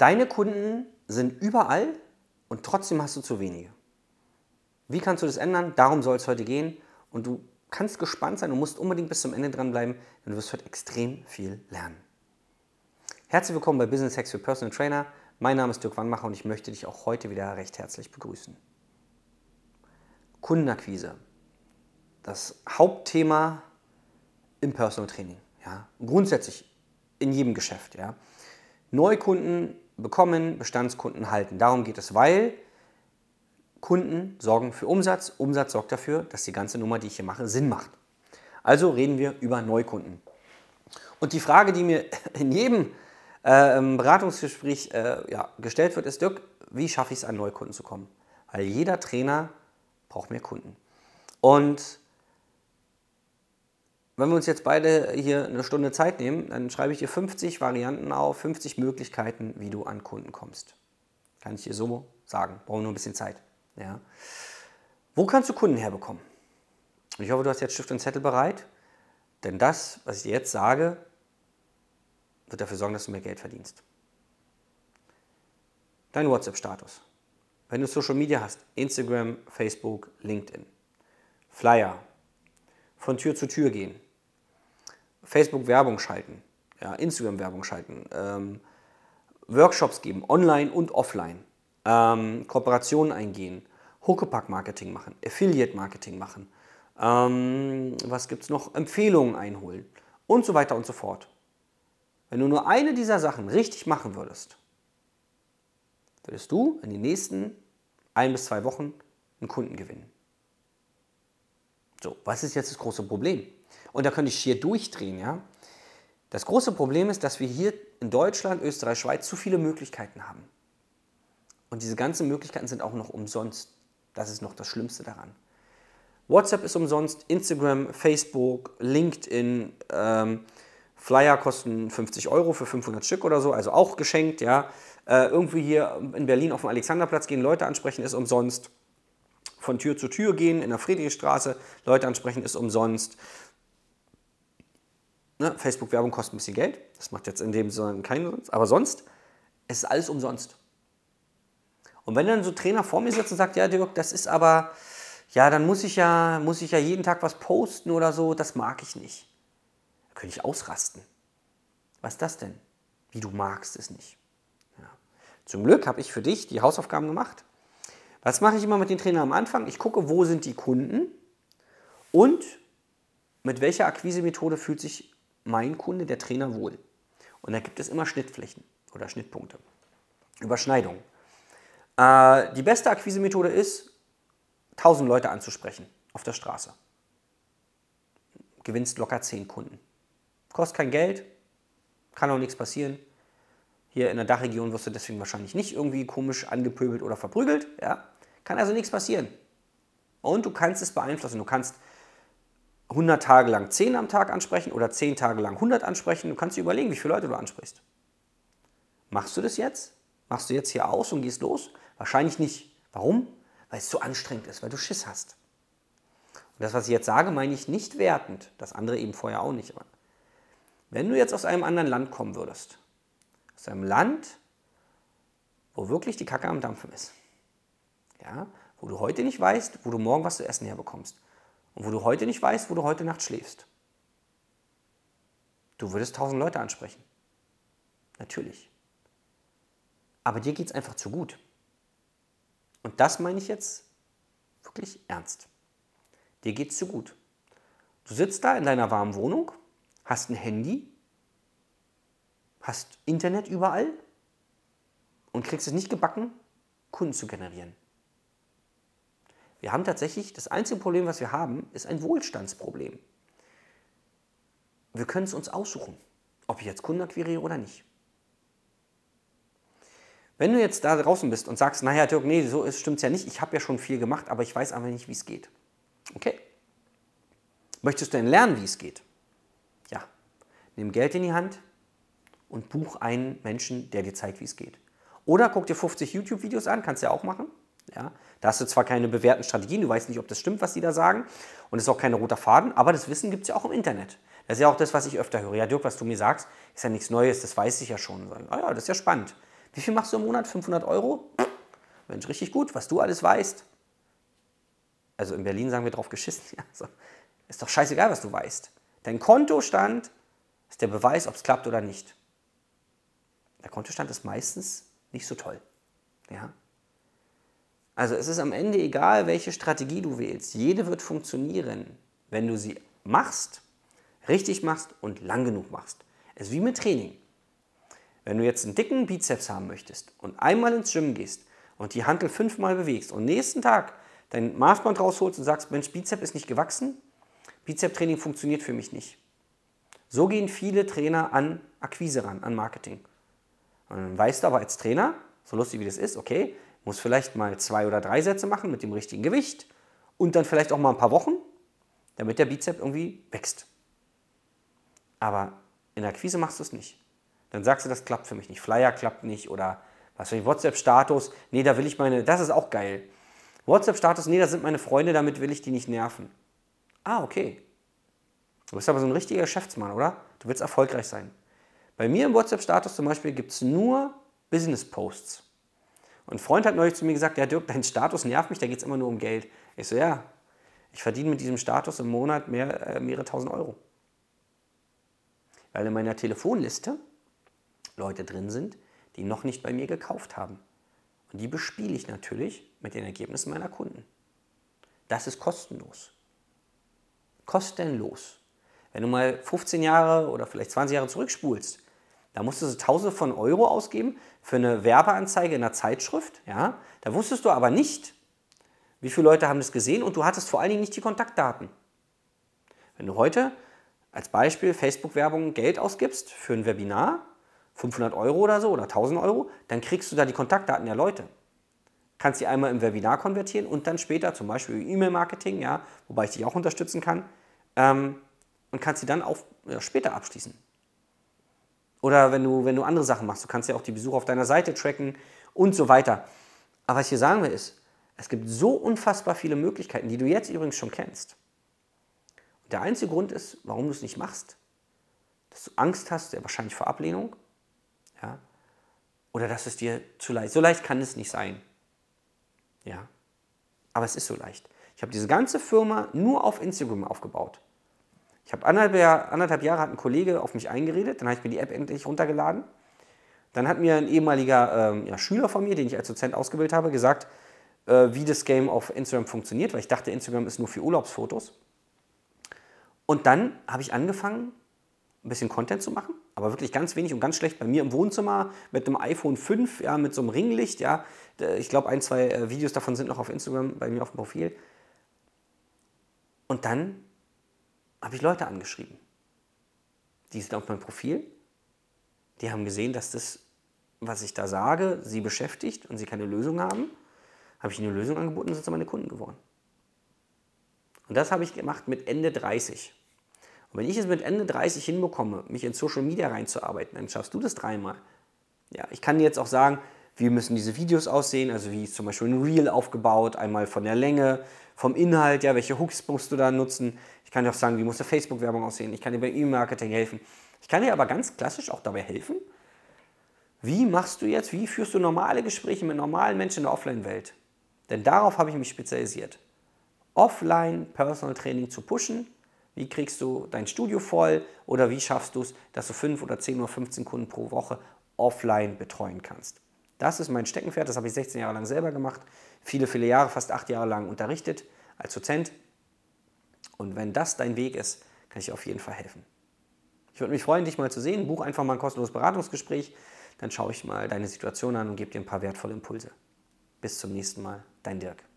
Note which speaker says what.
Speaker 1: Deine Kunden sind überall und trotzdem hast du zu wenige. Wie kannst du das ändern? Darum soll es heute gehen. Und du kannst gespannt sein und musst unbedingt bis zum Ende dranbleiben, denn du wirst heute extrem viel lernen. Herzlich willkommen bei Business Hacks für Personal Trainer. Mein Name ist Dirk Wannmacher und ich möchte dich auch heute wieder recht herzlich begrüßen. Kundenakquise. Das Hauptthema im Personal Training. Ja? Grundsätzlich in jedem Geschäft. Ja? Neukunden bekommen, Bestandskunden halten. Darum geht es, weil Kunden sorgen für Umsatz, Umsatz sorgt dafür, dass die ganze Nummer, die ich hier mache, Sinn macht. Also reden wir über Neukunden. Und die Frage, die mir in jedem äh, Beratungsgespräch äh, ja, gestellt wird, ist, Dirk, wie schaffe ich es, an Neukunden zu kommen? Weil jeder Trainer braucht mehr Kunden. Und wenn wir uns jetzt beide hier eine Stunde Zeit nehmen, dann schreibe ich dir 50 Varianten auf, 50 Möglichkeiten, wie du an Kunden kommst. Kann ich dir so sagen. Brauche nur ein bisschen Zeit. Ja. Wo kannst du Kunden herbekommen? Ich hoffe, du hast jetzt Stift und Zettel bereit, denn das, was ich dir jetzt sage, wird dafür sorgen, dass du mehr Geld verdienst. Dein WhatsApp-Status. Wenn du Social Media hast, Instagram, Facebook, LinkedIn, Flyer, von Tür zu Tür gehen, Facebook Werbung schalten, ja, Instagram Werbung schalten, ähm, Workshops geben, online und offline, ähm, Kooperationen eingehen, Huckepack-Marketing machen, Affiliate-Marketing machen, ähm, was gibt es noch, Empfehlungen einholen und so weiter und so fort. Wenn du nur eine dieser Sachen richtig machen würdest, würdest du in den nächsten ein bis zwei Wochen einen Kunden gewinnen. So, was ist jetzt das große Problem? Und da könnte ich hier durchdrehen, ja. Das große Problem ist, dass wir hier in Deutschland, Österreich, Schweiz zu viele Möglichkeiten haben. Und diese ganzen Möglichkeiten sind auch noch umsonst. Das ist noch das Schlimmste daran. WhatsApp ist umsonst, Instagram, Facebook, LinkedIn, ähm, Flyer kosten 50 Euro für 500 Stück oder so, also auch geschenkt, ja. Äh, irgendwie hier in Berlin auf dem Alexanderplatz gehen, Leute ansprechen, ist umsonst. Von Tür zu Tür gehen, in der Friedrichstraße, Leute ansprechen, ist umsonst. Ne, Facebook-Werbung kostet ein bisschen Geld. Das macht jetzt in dem Sinne keinen Sinn. Aber sonst es ist alles umsonst. Und wenn dann so Trainer vor mir sitzt und sagt, ja, Dirk, das ist aber, ja, dann muss ich ja, muss ich ja jeden Tag was posten oder so, das mag ich nicht. Da könnte ich ausrasten. Was ist das denn? Wie du magst es nicht. Ja. Zum Glück habe ich für dich die Hausaufgaben gemacht. Was mache ich immer mit den Trainern am Anfang? Ich gucke, wo sind die Kunden und mit welcher Akquise-Methode fühlt sich mein Kunde, der Trainer, wohl. Und da gibt es immer Schnittflächen oder Schnittpunkte. Überschneidungen. Äh, die beste Akquise-Methode ist, 1000 Leute anzusprechen auf der Straße. Gewinnst locker 10 Kunden. Kostet kein Geld, kann auch nichts passieren. Hier in der Dachregion wirst du deswegen wahrscheinlich nicht irgendwie komisch angepöbelt oder verprügelt. Ja? Kann also nichts passieren. Und du kannst es beeinflussen. Du kannst 100 Tage lang 10 am Tag ansprechen oder 10 Tage lang 100 ansprechen. Du kannst dir überlegen, wie viele Leute du ansprichst. Machst du das jetzt? Machst du jetzt hier aus und gehst los? Wahrscheinlich nicht. Warum? Weil es zu anstrengend ist, weil du Schiss hast. Und das, was ich jetzt sage, meine ich nicht wertend. Das andere eben vorher auch nicht. wenn du jetzt aus einem anderen Land kommen würdest, aus einem Land, wo wirklich die Kacke am Dampfen ist, ja, wo du heute nicht weißt, wo du morgen was zu essen herbekommst, und wo du heute nicht weißt, wo du heute Nacht schläfst. Du würdest tausend Leute ansprechen. Natürlich. Aber dir geht es einfach zu gut. Und das meine ich jetzt wirklich ernst. Dir geht es zu gut. Du sitzt da in deiner warmen Wohnung, hast ein Handy, hast Internet überall und kriegst es nicht gebacken, Kunden zu generieren. Wir haben tatsächlich, das einzige Problem, was wir haben, ist ein Wohlstandsproblem. Wir können es uns aussuchen, ob ich jetzt Kunden akquiriere oder nicht. Wenn du jetzt da draußen bist und sagst, naja, Dirk, nee, so stimmt es ja nicht, ich habe ja schon viel gemacht, aber ich weiß einfach nicht, wie es geht. Okay. Möchtest du denn lernen, wie es geht? Ja. Nimm Geld in die Hand und buch einen Menschen, der dir zeigt, wie es geht. Oder guck dir 50 YouTube-Videos an, kannst du ja auch machen. Ja? Da hast du zwar keine bewährten Strategien, du weißt nicht, ob das stimmt, was die da sagen, und es ist auch kein roter Faden, aber das Wissen gibt es ja auch im Internet. Das ist ja auch das, was ich öfter höre. Ja, Dirk, was du mir sagst, ist ja nichts Neues, das weiß ich ja schon. Ah ja, das ist ja spannend. Wie viel machst du im Monat? 500 Euro? Mensch, richtig gut, was du alles weißt. Also in Berlin sagen wir drauf geschissen. Ja, so. Ist doch scheißegal, was du weißt. Dein Kontostand ist der Beweis, ob es klappt oder nicht. Der Kontostand ist meistens nicht so toll. Ja? Also es ist am Ende egal, welche Strategie du wählst. Jede wird funktionieren, wenn du sie machst, richtig machst und lang genug machst. Es ist wie mit Training. Wenn du jetzt einen dicken Bizeps haben möchtest und einmal ins Gym gehst und die Hantel fünfmal bewegst und nächsten Tag dein Maßband rausholst und sagst, Mensch, Bizep ist nicht gewachsen, Bizep-Training funktioniert für mich nicht. So gehen viele Trainer an Akquise ran, an Marketing. Und dann weißt du aber als Trainer, so lustig wie das ist, okay, muss vielleicht mal zwei oder drei Sätze machen mit dem richtigen Gewicht und dann vielleicht auch mal ein paar Wochen, damit der Bizep irgendwie wächst. Aber in der Akquise machst du es nicht. Dann sagst du, das klappt für mich nicht. Flyer klappt nicht oder was weiß ich, WhatsApp-Status, nee, da will ich meine, das ist auch geil. WhatsApp-Status, nee, das sind meine Freunde, damit will ich die nicht nerven. Ah, okay. Du bist aber so ein richtiger Geschäftsmann, oder? Du willst erfolgreich sein. Bei mir im WhatsApp-Status zum Beispiel gibt es nur Business-Posts. Und ein Freund hat neulich zu mir gesagt, ja Dirk, dein Status nervt mich, da geht es immer nur um Geld. Ich so, ja, ich verdiene mit diesem Status im Monat mehr, äh, mehrere tausend Euro. Weil in meiner Telefonliste Leute drin sind, die noch nicht bei mir gekauft haben. Und die bespiele ich natürlich mit den Ergebnissen meiner Kunden. Das ist kostenlos. Kostenlos. Wenn du mal 15 Jahre oder vielleicht 20 Jahre zurückspulst, da musstest du Tausende von Euro ausgeben für eine Werbeanzeige in einer Zeitschrift. Ja? Da wusstest du aber nicht, wie viele Leute haben das gesehen und du hattest vor allen Dingen nicht die Kontaktdaten. Wenn du heute als Beispiel Facebook-Werbung Geld ausgibst für ein Webinar, 500 Euro oder so oder 1000 Euro, dann kriegst du da die Kontaktdaten der Leute. Kannst die einmal im Webinar konvertieren und dann später zum Beispiel E-Mail-Marketing, ja, wobei ich dich auch unterstützen kann, ähm, und kannst sie dann auch ja, später abschließen. Oder wenn du, wenn du andere Sachen machst, du kannst ja auch die Besucher auf deiner Seite tracken und so weiter. Aber was hier sagen will ist, es gibt so unfassbar viele Möglichkeiten, die du jetzt übrigens schon kennst. Und der einzige Grund ist, warum du es nicht machst, dass du Angst hast, ja wahrscheinlich vor Ablehnung, ja, oder dass es dir zu leicht, so leicht kann es nicht sein. Ja, aber es ist so leicht. Ich habe diese ganze Firma nur auf Instagram aufgebaut. Ich habe anderthalb, anderthalb Jahre hat ein Kollege auf mich eingeredet, dann habe ich mir die App endlich runtergeladen. Dann hat mir ein ehemaliger ähm, ja, Schüler von mir, den ich als Dozent ausgebildet habe, gesagt, äh, wie das Game auf Instagram funktioniert, weil ich dachte, Instagram ist nur für Urlaubsfotos. Und dann habe ich angefangen, ein bisschen Content zu machen, aber wirklich ganz wenig und ganz schlecht bei mir im Wohnzimmer mit einem iPhone 5, ja, mit so einem Ringlicht, ja. Ich glaube, ein, zwei äh, Videos davon sind noch auf Instagram bei mir auf dem Profil. Und dann habe ich Leute angeschrieben. Die sind auf meinem Profil. Die haben gesehen, dass das, was ich da sage, sie beschäftigt und sie keine Lösung haben. Habe ich ihnen eine Lösung angeboten und sind sie meine Kunden geworden. Und das habe ich gemacht mit Ende 30. Und wenn ich es mit Ende 30 hinbekomme, mich in Social Media reinzuarbeiten, dann schaffst du das dreimal. Ja, ich kann dir jetzt auch sagen, wie müssen diese Videos aussehen, also wie ist zum Beispiel ein Reel aufgebaut, einmal von der Länge, vom Inhalt, ja, welche Hooks musst du da nutzen. Ich kann dir auch sagen, wie muss eine Facebook-Werbung aussehen. Ich kann dir bei E-Mail-Marketing helfen. Ich kann dir aber ganz klassisch auch dabei helfen, wie machst du jetzt, wie führst du normale Gespräche mit normalen Menschen in der Offline-Welt? Denn darauf habe ich mich spezialisiert. Offline Personal Training zu pushen. Wie kriegst du dein Studio voll oder wie schaffst du es, dass du 5 oder 10 oder 15 Kunden pro Woche offline betreuen kannst? Das ist mein Steckenpferd, das habe ich 16 Jahre lang selber gemacht, viele, viele Jahre, fast acht Jahre lang unterrichtet als Dozent. Und wenn das dein Weg ist, kann ich dir auf jeden Fall helfen. Ich würde mich freuen, dich mal zu sehen. Buch einfach mal ein kostenloses Beratungsgespräch. Dann schaue ich mal deine Situation an und gebe dir ein paar wertvolle Impulse. Bis zum nächsten Mal, dein Dirk.